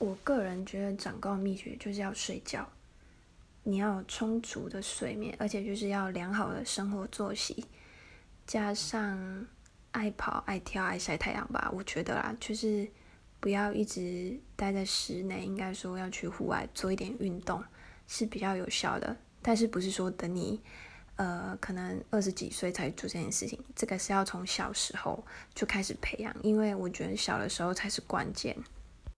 我个人觉得长高秘诀就是要睡觉，你要充足的睡眠，而且就是要良好的生活作息。加上爱跑、爱跳、爱晒太阳吧，我觉得啦，就是不要一直待在室内，应该说要去户外做一点运动是比较有效的。但是不是说等你呃可能二十几岁才做这件事情，这个是要从小时候就开始培养，因为我觉得小的时候才是关键。